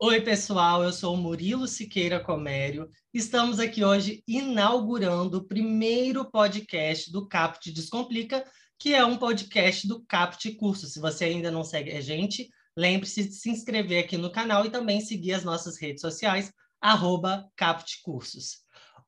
Oi, pessoal, eu sou o Murilo Siqueira Comério. Estamos aqui hoje inaugurando o primeiro podcast do Caput Descomplica, que é um podcast do Caput Curso. Se você ainda não segue a gente, lembre-se de se inscrever aqui no canal e também seguir as nossas redes sociais, arroba Caput Cursos.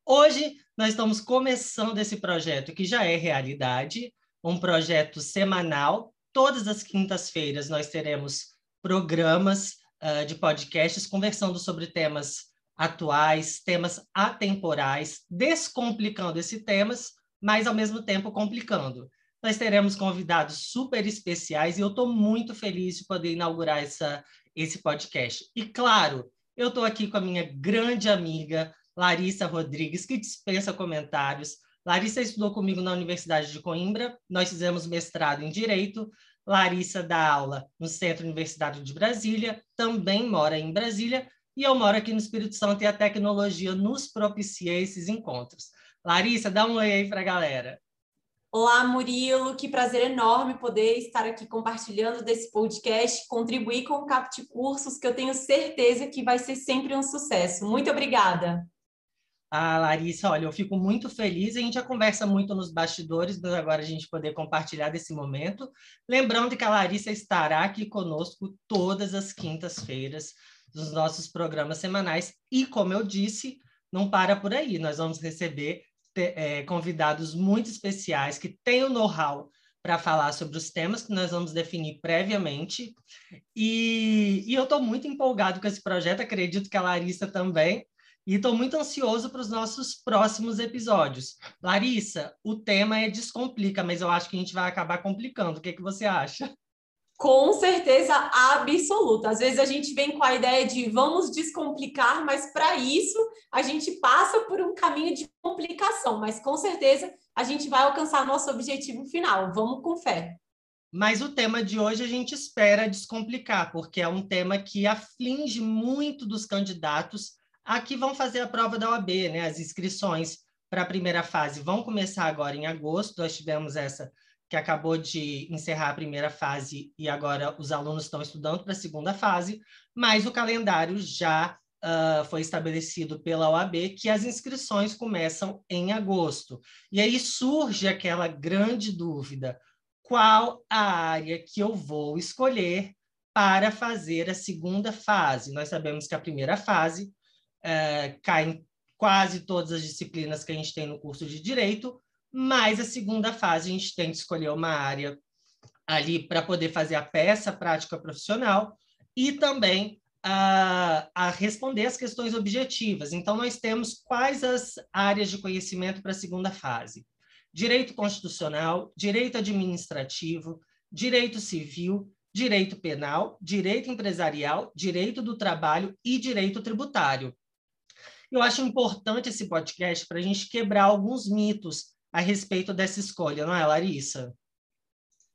Hoje nós estamos começando esse projeto que já é realidade, um projeto semanal. Todas as quintas-feiras nós teremos programas uh, de podcasts conversando sobre temas atuais, temas atemporais, descomplicando esses temas, mas ao mesmo tempo complicando. Nós teremos convidados super especiais e eu estou muito feliz de poder inaugurar essa, esse podcast. E claro, eu estou aqui com a minha grande amiga Larissa Rodrigues, que dispensa comentários. Larissa estudou comigo na Universidade de Coimbra, nós fizemos mestrado em Direito, Larissa dá aula no Centro Universitário de Brasília, também mora em Brasília, e eu moro aqui no Espírito Santo e a tecnologia nos propicia esses encontros. Larissa, dá um oi aí para a galera. Olá, Murilo, que prazer enorme poder estar aqui compartilhando desse podcast, contribuir com o Capt Cursos, que eu tenho certeza que vai ser sempre um sucesso. Muito obrigada. Ah, Larissa, olha, eu fico muito feliz. A gente já conversa muito nos bastidores, mas agora a gente poder compartilhar desse momento. Lembrando que a Larissa estará aqui conosco todas as quintas-feiras dos nossos programas semanais. E, como eu disse, não para por aí. Nós vamos receber é, convidados muito especiais que têm o know-how para falar sobre os temas que nós vamos definir previamente. E, e eu estou muito empolgado com esse projeto, acredito que a Larissa também. E estou muito ansioso para os nossos próximos episódios. Larissa, o tema é descomplica, mas eu acho que a gente vai acabar complicando. O que, que você acha? Com certeza absoluta. Às vezes a gente vem com a ideia de vamos descomplicar, mas para isso a gente passa por um caminho de complicação. Mas com certeza a gente vai alcançar nosso objetivo final. Vamos com fé. Mas o tema de hoje a gente espera descomplicar, porque é um tema que aflige muito dos candidatos Aqui vão fazer a prova da OAB, né? As inscrições para a primeira fase vão começar agora em agosto. Nós tivemos essa que acabou de encerrar a primeira fase e agora os alunos estão estudando para a segunda fase, mas o calendário já uh, foi estabelecido pela OAB que as inscrições começam em agosto. E aí surge aquela grande dúvida: qual a área que eu vou escolher para fazer a segunda fase? Nós sabemos que a primeira fase é, caem quase todas as disciplinas que a gente tem no curso de Direito, mas a segunda fase a gente tem que escolher uma área ali para poder fazer a peça prática profissional e também a, a, responder as questões objetivas. Então, nós temos quais as áreas de conhecimento para a segunda fase: direito constitucional, direito administrativo, direito civil, direito penal, direito empresarial, direito do trabalho e direito tributário. Eu acho importante esse podcast para a gente quebrar alguns mitos a respeito dessa escolha, não é, Larissa?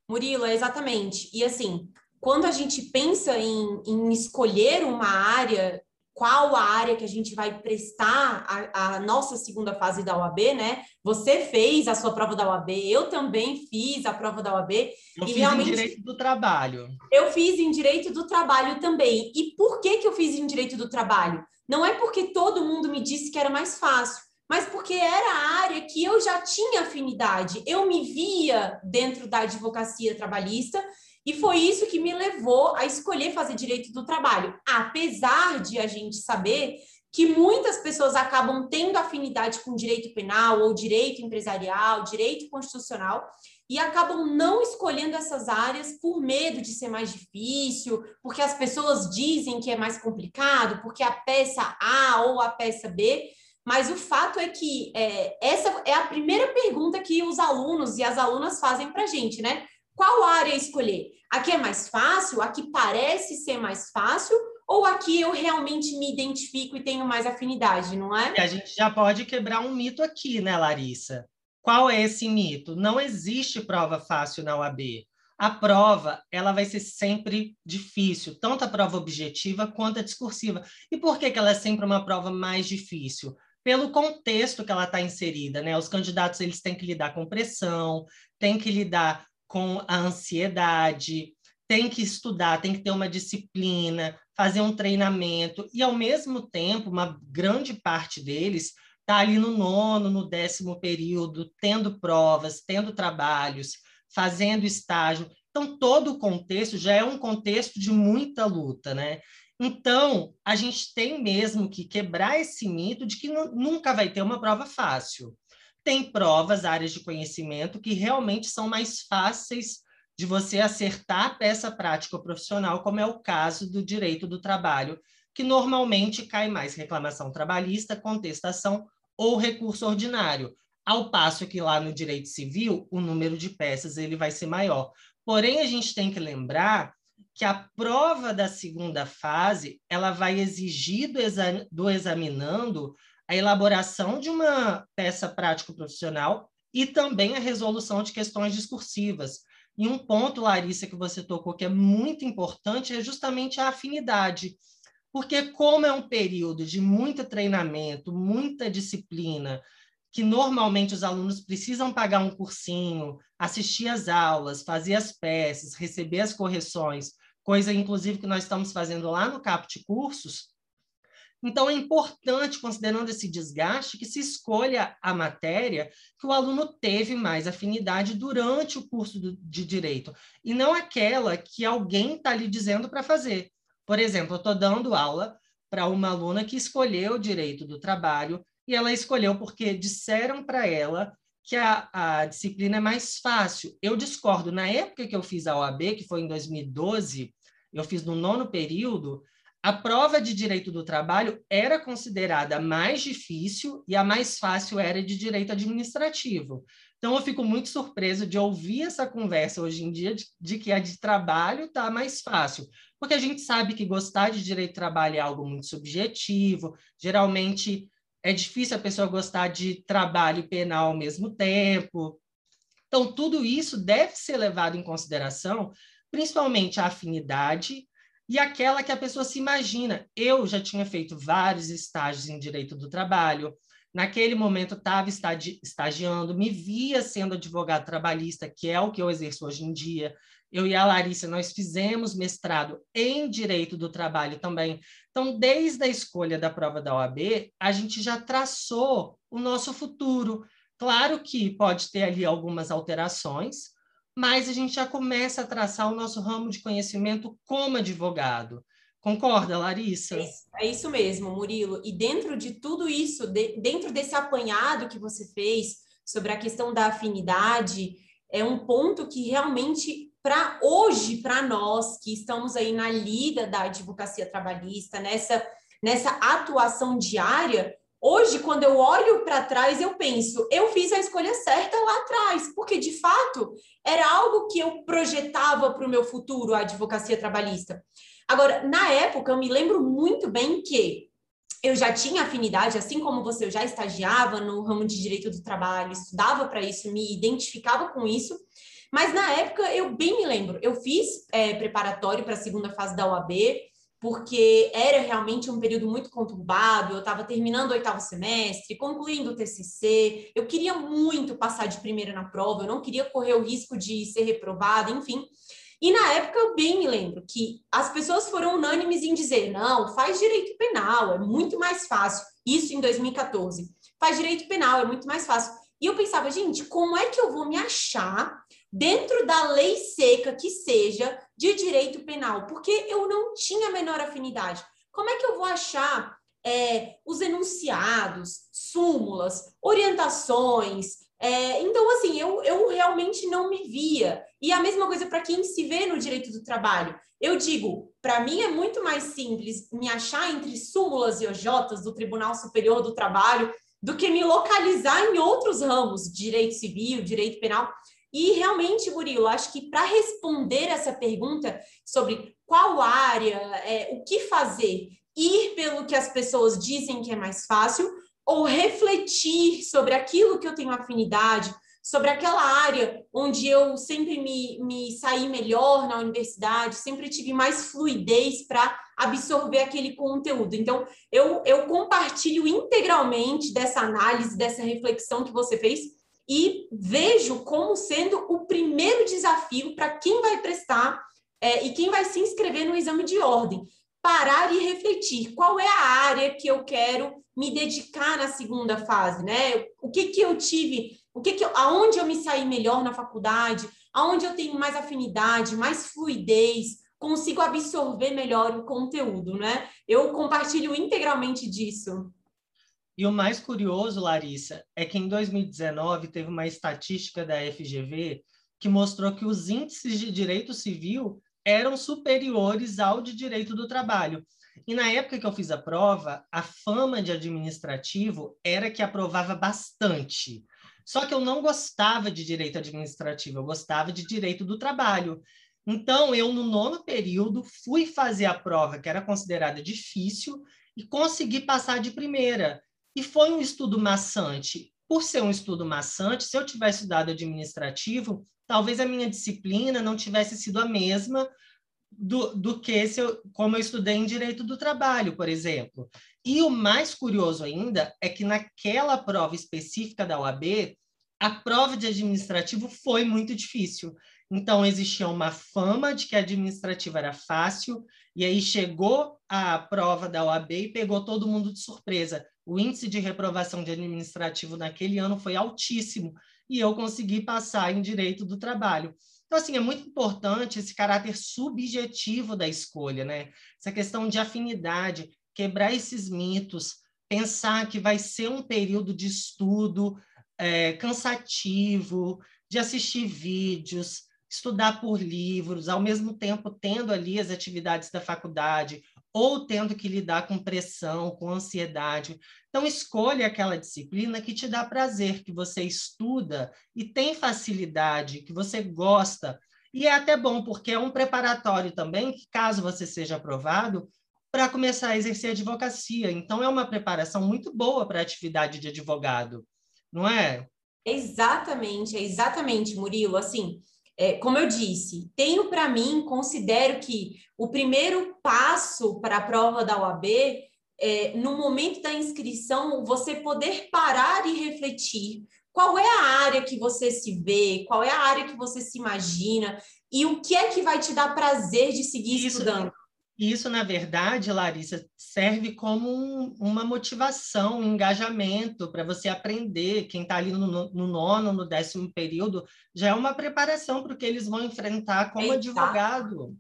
Murilo, é exatamente. E assim, quando a gente pensa em, em escolher uma área qual a área que a gente vai prestar a, a, nossa segunda fase da OAB, né? Você fez a sua prova da OAB, eu também fiz a prova da OAB. Eu fiz realmente, em Direito do Trabalho. Eu fiz em Direito do Trabalho também. E por que, que eu fiz em Direito do Trabalho? Não é porque todo mundo me disse que era mais fácil, mas porque era a área que eu já tinha afinidade. Eu me via dentro da advocacia trabalhista e foi isso que me levou a escolher fazer direito do trabalho. Apesar de a gente saber que muitas pessoas acabam tendo afinidade com direito penal ou direito empresarial, direito constitucional e acabam não escolhendo essas áreas por medo de ser mais difícil, porque as pessoas dizem que é mais complicado, porque a peça A ou a peça B. Mas o fato é que é, essa é a primeira pergunta que os alunos e as alunas fazem para a gente, né? Qual área escolher? Aqui é mais fácil? Aqui parece ser mais fácil? Ou aqui eu realmente me identifico e tenho mais afinidade, não é? E a gente já pode quebrar um mito aqui, né, Larissa? Qual é esse mito? Não existe prova fácil na UAB. A prova, ela vai ser sempre difícil, tanto a prova objetiva quanto a discursiva. E por que, que ela é sempre uma prova mais difícil? Pelo contexto que ela está inserida, né? Os candidatos eles têm que lidar com pressão, têm que lidar com a ansiedade, tem que estudar, tem que ter uma disciplina, fazer um treinamento, e ao mesmo tempo, uma grande parte deles está ali no nono, no décimo período, tendo provas, tendo trabalhos, fazendo estágio. Então, todo o contexto já é um contexto de muita luta, né? Então, a gente tem mesmo que quebrar esse mito de que nunca vai ter uma prova fácil. Tem provas, áreas de conhecimento, que realmente são mais fáceis de você acertar a peça prática profissional, como é o caso do direito do trabalho, que normalmente cai mais reclamação trabalhista, contestação ou recurso ordinário, ao passo que lá no direito civil o número de peças ele vai ser maior. Porém, a gente tem que lembrar que a prova da segunda fase ela vai exigir do, do examinando a elaboração de uma peça prático-profissional e também a resolução de questões discursivas. E um ponto, Larissa, que você tocou que é muito importante é justamente a afinidade. Porque, como é um período de muito treinamento, muita disciplina, que normalmente os alunos precisam pagar um cursinho, assistir às aulas, fazer as peças, receber as correções, coisa inclusive que nós estamos fazendo lá no CAPT Cursos. Então, é importante, considerando esse desgaste, que se escolha a matéria que o aluno teve mais afinidade durante o curso de direito, e não aquela que alguém está lhe dizendo para fazer. Por exemplo, eu estou dando aula para uma aluna que escolheu o direito do trabalho, e ela escolheu porque disseram para ela que a, a disciplina é mais fácil. Eu discordo. Na época que eu fiz a OAB, que foi em 2012, eu fiz no nono período, a prova de direito do trabalho era considerada mais difícil e a mais fácil era de direito administrativo. Então, eu fico muito surpreso de ouvir essa conversa hoje em dia de, de que a de trabalho está mais fácil, porque a gente sabe que gostar de direito do trabalho é algo muito subjetivo, geralmente é difícil a pessoa gostar de trabalho e penal ao mesmo tempo. Então, tudo isso deve ser levado em consideração, principalmente a afinidade e aquela que a pessoa se imagina. Eu já tinha feito vários estágios em direito do trabalho, naquele momento estava estagi estagiando, me via sendo advogado trabalhista, que é o que eu exerço hoje em dia. Eu e a Larissa, nós fizemos mestrado em Direito do Trabalho também. Então, desde a escolha da prova da OAB, a gente já traçou o nosso futuro. Claro que pode ter ali algumas alterações, mas a gente já começa a traçar o nosso ramo de conhecimento como advogado. Concorda, Larissa? É isso, é isso mesmo, Murilo. E dentro de tudo isso, de, dentro desse apanhado que você fez sobre a questão da afinidade, é um ponto que realmente para hoje, para nós que estamos aí na lida da advocacia trabalhista, nessa, nessa atuação diária, hoje, quando eu olho para trás, eu penso, eu fiz a escolha certa lá atrás, porque de fato era algo que eu projetava para o meu futuro, a advocacia trabalhista. Agora, na época, eu me lembro muito bem que eu já tinha afinidade, assim como você, eu já estagiava no ramo de direito do trabalho, estudava para isso, me identificava com isso. Mas na época eu bem me lembro, eu fiz é, preparatório para a segunda fase da OAB, porque era realmente um período muito conturbado, eu estava terminando o oitavo semestre, concluindo o TCC, eu queria muito passar de primeira na prova, eu não queria correr o risco de ser reprovada, enfim. E na época eu bem me lembro que as pessoas foram unânimes em dizer: não, faz direito penal, é muito mais fácil. Isso em 2014. Faz direito penal, é muito mais fácil. E eu pensava, gente, como é que eu vou me achar dentro da lei seca que seja de direito penal? Porque eu não tinha a menor afinidade. Como é que eu vou achar é, os enunciados, súmulas, orientações? É, então, assim, eu, eu realmente não me via. E a mesma coisa para quem se vê no direito do trabalho. Eu digo, para mim é muito mais simples me achar entre súmulas e OJs do Tribunal Superior do Trabalho do que me localizar em outros ramos, direito civil, direito penal. E realmente, Murilo, acho que para responder essa pergunta sobre qual área, é, o que fazer, ir pelo que as pessoas dizem que é mais fácil, ou refletir sobre aquilo que eu tenho afinidade, sobre aquela área onde eu sempre me, me saí melhor na universidade, sempre tive mais fluidez para absorver aquele conteúdo. Então, eu, eu compartilho integralmente dessa análise, dessa reflexão que você fez e vejo como sendo o primeiro desafio para quem vai prestar é, e quem vai se inscrever no exame de ordem. Parar e refletir qual é a área que eu quero me dedicar na segunda fase, né? O que que eu tive, o que que eu, aonde eu me saí melhor na faculdade, aonde eu tenho mais afinidade, mais fluidez, consigo absorver melhor o conteúdo, né? Eu compartilho integralmente disso. E o mais curioso, Larissa, é que em 2019 teve uma estatística da FGV que mostrou que os índices de direito civil eram superiores ao de direito do trabalho. E na época que eu fiz a prova, a fama de administrativo era que aprovava bastante. Só que eu não gostava de direito administrativo, eu gostava de direito do trabalho. Então, eu, no nono período, fui fazer a prova, que era considerada difícil, e consegui passar de primeira. E foi um estudo maçante. Por ser um estudo maçante, se eu tivesse estudado administrativo, talvez a minha disciplina não tivesse sido a mesma do, do que se eu, como eu estudei em direito do trabalho, por exemplo. E o mais curioso ainda é que naquela prova específica da OAB, a prova de administrativo foi muito difícil. Então, existia uma fama de que a administrativa era fácil, e aí chegou a prova da OAB e pegou todo mundo de surpresa. O índice de reprovação de administrativo naquele ano foi altíssimo, e eu consegui passar em direito do trabalho. Então, assim, é muito importante esse caráter subjetivo da escolha, né? Essa questão de afinidade, quebrar esses mitos, pensar que vai ser um período de estudo é, cansativo, de assistir vídeos, estudar por livros, ao mesmo tempo tendo ali as atividades da faculdade, ou tendo que lidar com pressão, com ansiedade. Então, escolha aquela disciplina que te dá prazer, que você estuda e tem facilidade, que você gosta. E é até bom, porque é um preparatório também, que caso você seja aprovado, para começar a exercer advocacia. Então, é uma preparação muito boa para a atividade de advogado, não é? Exatamente, exatamente, Murilo. Assim, é, como eu disse, tenho para mim, considero que o primeiro passo para a prova da OAB é, no momento da inscrição, você poder parar e refletir qual é a área que você se vê, qual é a área que você se imagina e o que é que vai te dar prazer de seguir Isso, estudando. Isso, na verdade, Larissa, serve como um, uma motivação, um engajamento para você aprender. Quem está ali no, no, nono, no décimo período, já é uma preparação para o que eles vão enfrentar como é advogado.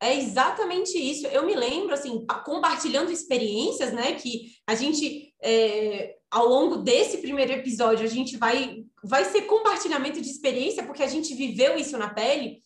É exatamente isso. Eu me lembro, assim, compartilhando experiências, né, que a gente, é, ao longo desse primeiro episódio, a gente vai, vai ser compartilhamento de experiência, porque a gente viveu isso na pele.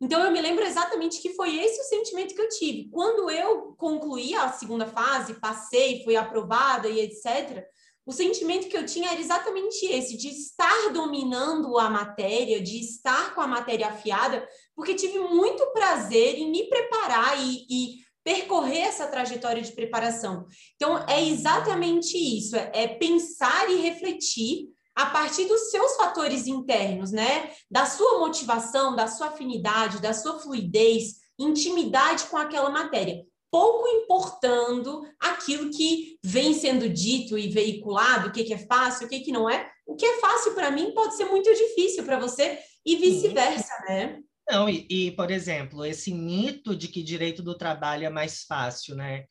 Então, eu me lembro exatamente que foi esse o sentimento que eu tive. Quando eu concluí a segunda fase, passei, fui aprovada e etc., o sentimento que eu tinha era exatamente esse, de estar dominando a matéria, de estar com a matéria afiada, porque tive muito prazer em me preparar e, e percorrer essa trajetória de preparação. Então, é exatamente isso: é, é pensar e refletir a partir dos seus fatores internos, né? Da sua motivação, da sua afinidade, da sua fluidez, intimidade com aquela matéria. Pouco importando aquilo que vem sendo dito e veiculado, o que, que é fácil, o que, que não é. O que é fácil para mim pode ser muito difícil para você e vice-versa, né? Não, e, e, por exemplo, esse mito de que direito do trabalho é mais fácil, né?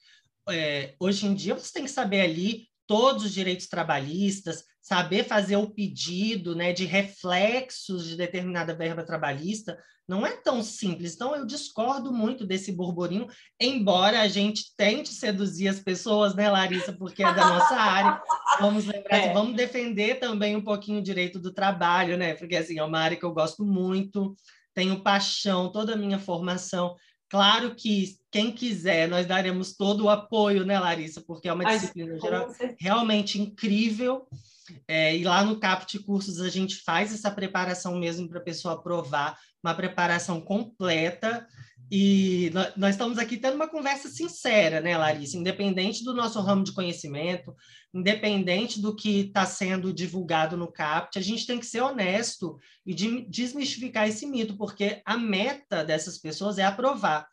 É, hoje em dia você tem que saber ali todos os direitos trabalhistas, saber fazer o pedido né, de reflexos de determinada verba trabalhista, não é tão simples. Então, eu discordo muito desse burburinho, embora a gente tente seduzir as pessoas, né, Larissa, porque é da nossa área. Vamos lembrar, é. vamos defender também um pouquinho o direito do trabalho, né? Porque, assim, é uma área que eu gosto muito, tenho paixão, toda a minha formação. Claro que quem quiser, nós daremos todo o apoio, né, Larissa? Porque é uma disciplina geral, realmente incrível. É, e lá no Caput Cursos a gente faz essa preparação mesmo para a pessoa aprovar, uma preparação completa. E nós estamos aqui tendo uma conversa sincera, né, Larissa? Independente do nosso ramo de conhecimento, independente do que está sendo divulgado no CAPT, a gente tem que ser honesto e desmistificar esse mito, porque a meta dessas pessoas é aprovar.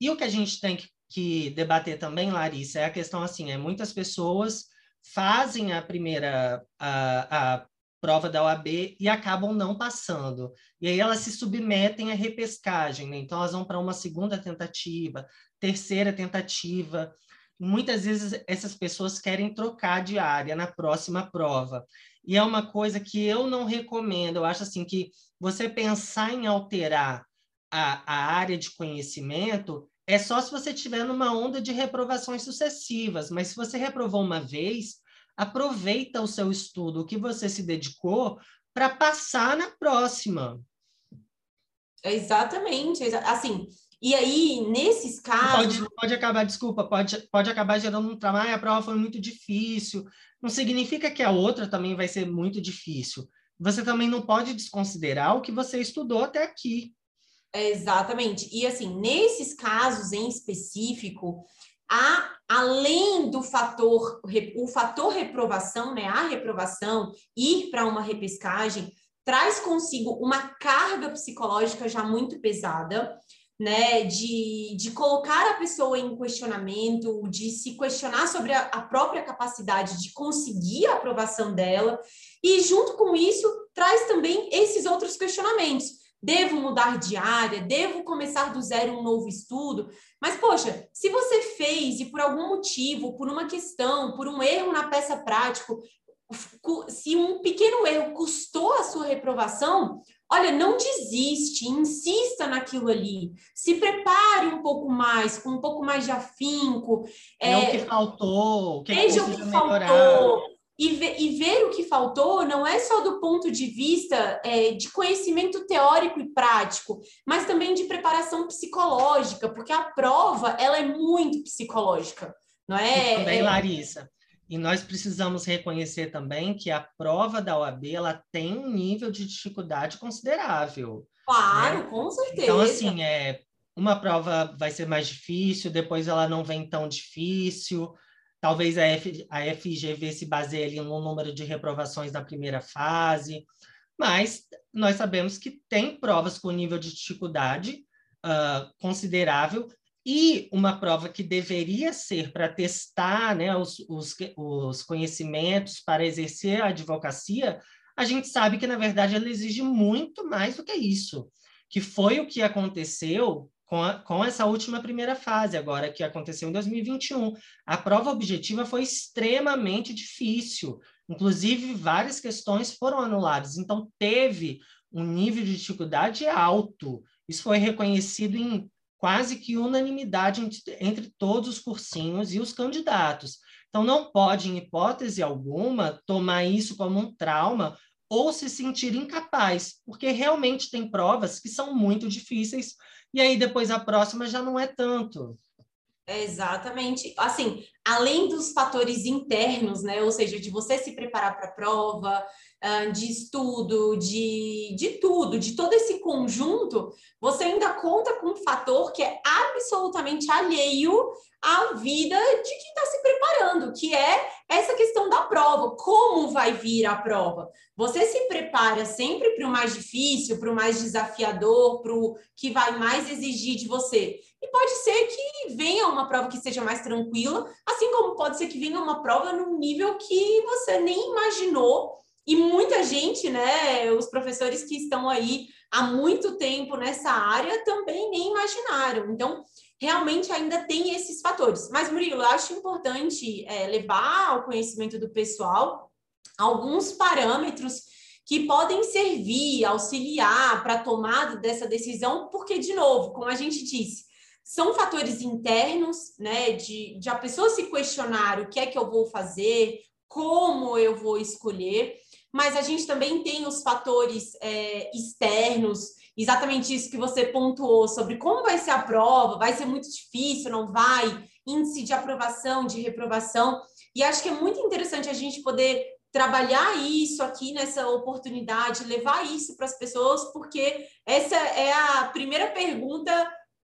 E o que a gente tem que, que debater também, Larissa, é a questão assim: é muitas pessoas fazem a primeira, a, a prova da OAB e acabam não passando. E aí elas se submetem à repescagem, né? Então elas vão para uma segunda tentativa, terceira tentativa. Muitas vezes essas pessoas querem trocar de área na próxima prova. E é uma coisa que eu não recomendo. Eu acho assim que você pensar em alterar a, a área de conhecimento é só se você estiver numa onda de reprovações sucessivas, mas se você reprovou uma vez, aproveita o seu estudo, o que você se dedicou, para passar na próxima. Exatamente. Assim, e aí, nesses casos. Pode, pode acabar, desculpa, pode, pode acabar gerando um trabalho, a prova foi muito difícil. Não significa que a outra também vai ser muito difícil. Você também não pode desconsiderar o que você estudou até aqui. Exatamente. E assim, nesses casos em específico, a, além do fator, o fator reprovação, né, a reprovação, ir para uma repescagem, traz consigo uma carga psicológica já muito pesada, né, de, de colocar a pessoa em questionamento, de se questionar sobre a, a própria capacidade de conseguir a aprovação dela, e junto com isso, traz também esses outros questionamentos devo mudar de área, devo começar do zero um novo estudo. Mas, poxa, se você fez e por algum motivo, por uma questão, por um erro na peça prática, se um pequeno erro custou a sua reprovação, olha, não desiste, insista naquilo ali, se prepare um pouco mais, com um pouco mais de afinco. É, é o que faltou, o que, veja que o que melhorar. E, ver, e ver o que faltou não é só do ponto de vista é, de conhecimento teórico e prático, mas também de preparação psicológica, porque a prova ela é muito psicológica, não é? E também, é... Larissa, e nós precisamos reconhecer também que a prova da OAB ela tem um nível de dificuldade considerável. Claro, né? com certeza. Então, assim, é, uma prova vai ser mais difícil, depois ela não vem tão difícil. Talvez a, F, a FGV se baseie ali no número de reprovações na primeira fase, mas nós sabemos que tem provas com nível de dificuldade uh, considerável e uma prova que deveria ser para testar né, os, os, os conhecimentos para exercer a advocacia, a gente sabe que, na verdade, ela exige muito mais do que isso, que foi o que aconteceu com, a, com essa última primeira fase, agora que aconteceu em 2021. A prova objetiva foi extremamente difícil, inclusive várias questões foram anuladas, então teve um nível de dificuldade alto. Isso foi reconhecido em quase que unanimidade entre, entre todos os cursinhos e os candidatos. Então, não pode, em hipótese alguma, tomar isso como um trauma ou se sentir incapaz, porque realmente tem provas que são muito difíceis e aí depois a próxima já não é tanto. Exatamente. Assim, além dos fatores internos, né? Ou seja, de você se preparar para a prova, de estudo, de, de tudo, de todo esse conjunto, você ainda conta com um fator que é absolutamente alheio à vida de quem está se preparando, que é essa questão da prova. Como vai vir a prova? Você se prepara sempre para o mais difícil, para o mais desafiador, para o que vai mais exigir de você. E pode ser que venha uma prova que seja mais tranquila, assim como pode ser que venha uma prova num nível que você nem imaginou e muita gente, né, os professores que estão aí há muito tempo nessa área também nem imaginaram. Então, realmente ainda tem esses fatores. Mas, Murilo, eu acho importante é, levar ao conhecimento do pessoal alguns parâmetros que podem servir, auxiliar para a tomada dessa decisão, porque, de novo, como a gente disse, são fatores internos, né, de, de a pessoa se questionar o que é que eu vou fazer, como eu vou escolher, mas a gente também tem os fatores é, externos, exatamente isso que você pontuou sobre como vai ser a prova, vai ser muito difícil, não vai, índice de aprovação, de reprovação, e acho que é muito interessante a gente poder trabalhar isso aqui nessa oportunidade, levar isso para as pessoas, porque essa é a primeira pergunta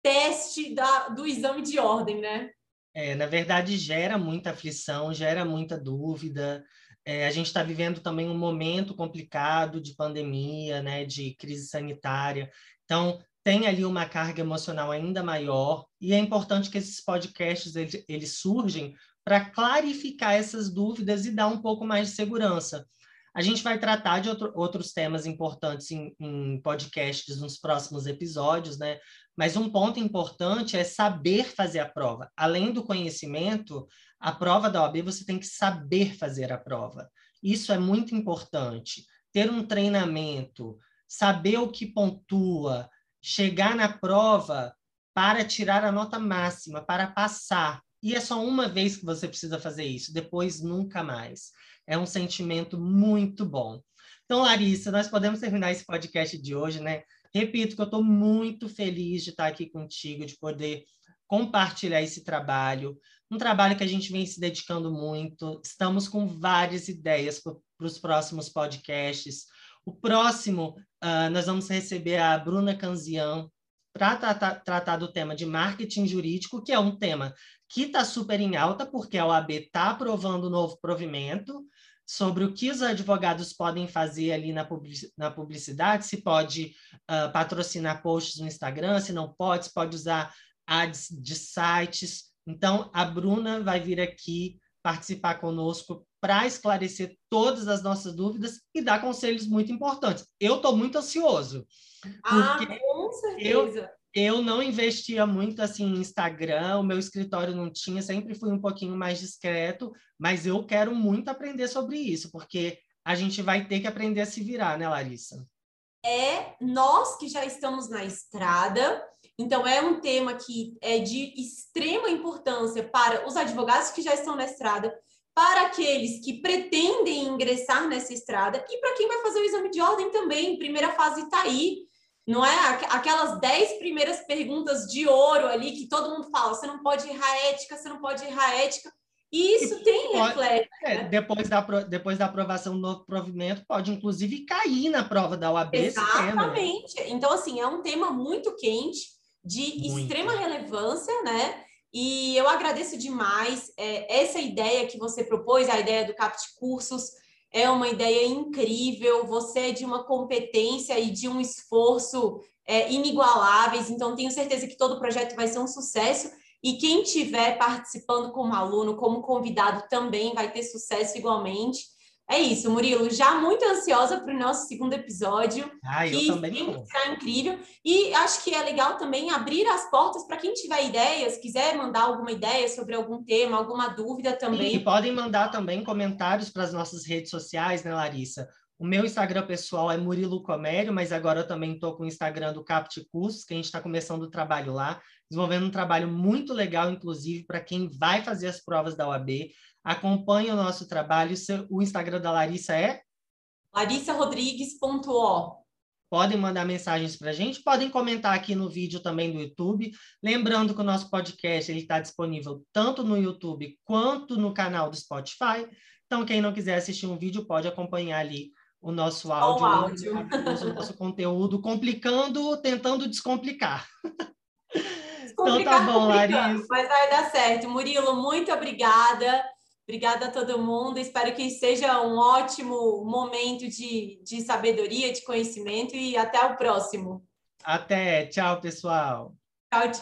teste da, do exame de ordem, né? É, na verdade, gera muita aflição, gera muita dúvida, é, a gente está vivendo também um momento complicado de pandemia, né, de crise sanitária. Então, tem ali uma carga emocional ainda maior e é importante que esses podcasts eles, eles surgem para clarificar essas dúvidas e dar um pouco mais de segurança. A gente vai tratar de outro, outros temas importantes em, em podcasts nos próximos episódios, né? Mas um ponto importante é saber fazer a prova. Além do conhecimento, a prova da OAB você tem que saber fazer a prova. Isso é muito importante. Ter um treinamento, saber o que pontua, chegar na prova para tirar a nota máxima, para passar. E é só uma vez que você precisa fazer isso, depois nunca mais. É um sentimento muito bom. Então, Larissa, nós podemos terminar esse podcast de hoje, né? Repito que eu estou muito feliz de estar aqui contigo, de poder compartilhar esse trabalho, um trabalho que a gente vem se dedicando muito. Estamos com várias ideias para os próximos podcasts. O próximo, uh, nós vamos receber a Bruna Canzian para tratar, tratar do tema de marketing jurídico, que é um tema que está super em alta, porque a OAB está aprovando o novo provimento sobre o que os advogados podem fazer ali na publicidade, se pode uh, patrocinar posts no Instagram, se não pode, se pode usar ads de sites. Então, a Bruna vai vir aqui participar conosco para esclarecer todas as nossas dúvidas e dar conselhos muito importantes. Eu estou muito ansioso. Ah, com certeza. Eu, eu não investia muito assim em Instagram, o meu escritório não tinha, sempre fui um pouquinho mais discreto, mas eu quero muito aprender sobre isso, porque a gente vai ter que aprender a se virar, né, Larissa? É nós que já estamos na estrada, então, é um tema que é de extrema importância para os advogados que já estão na estrada, para aqueles que pretendem ingressar nessa estrada e para quem vai fazer o exame de ordem também. Primeira fase está aí. Não é aquelas dez primeiras perguntas de ouro ali que todo mundo fala: você não pode errar ética, você não pode errar ética. E isso e tem reflexo. É, né? depois, da, depois da aprovação do novo provimento, pode inclusive cair na prova da OAB. Exatamente. Então, assim, é um tema muito quente de Muito. extrema relevância, né? E eu agradeço demais é, essa ideia que você propôs, a ideia do CAPT Cursos, é uma ideia incrível. Você é de uma competência e de um esforço é, inigualáveis, então tenho certeza que todo o projeto vai ser um sucesso. E quem estiver participando como aluno, como convidado, também vai ter sucesso igualmente. É isso, Murilo. Já muito ansiosa para o nosso segundo episódio. Ah, eu que também. Será incrível. E acho que é legal também abrir as portas para quem tiver ideias, quiser mandar alguma ideia sobre algum tema, alguma dúvida também. E podem mandar também comentários para as nossas redes sociais, né, Larissa? O meu Instagram pessoal é Murilo Comério, mas agora eu também estou com o Instagram do Capt Cursos, que a gente está começando o trabalho lá, desenvolvendo um trabalho muito legal, inclusive, para quem vai fazer as provas da OAB. Acompanhe o nosso trabalho. O Instagram da Larissa é? larissarodrigues.o. Podem mandar mensagens para a gente, podem comentar aqui no vídeo também do YouTube. Lembrando que o nosso podcast está disponível tanto no YouTube quanto no canal do Spotify. Então, quem não quiser assistir um vídeo, pode acompanhar ali o nosso áudio, o, áudio. o nosso conteúdo, complicando, tentando descomplicar. então tá bom, Larissa. Mas vai dar certo. Murilo, muito obrigada. Obrigada a todo mundo. Espero que seja um ótimo momento de, de sabedoria, de conhecimento e até o próximo. Até. Tchau, pessoal. Tchau, tchau.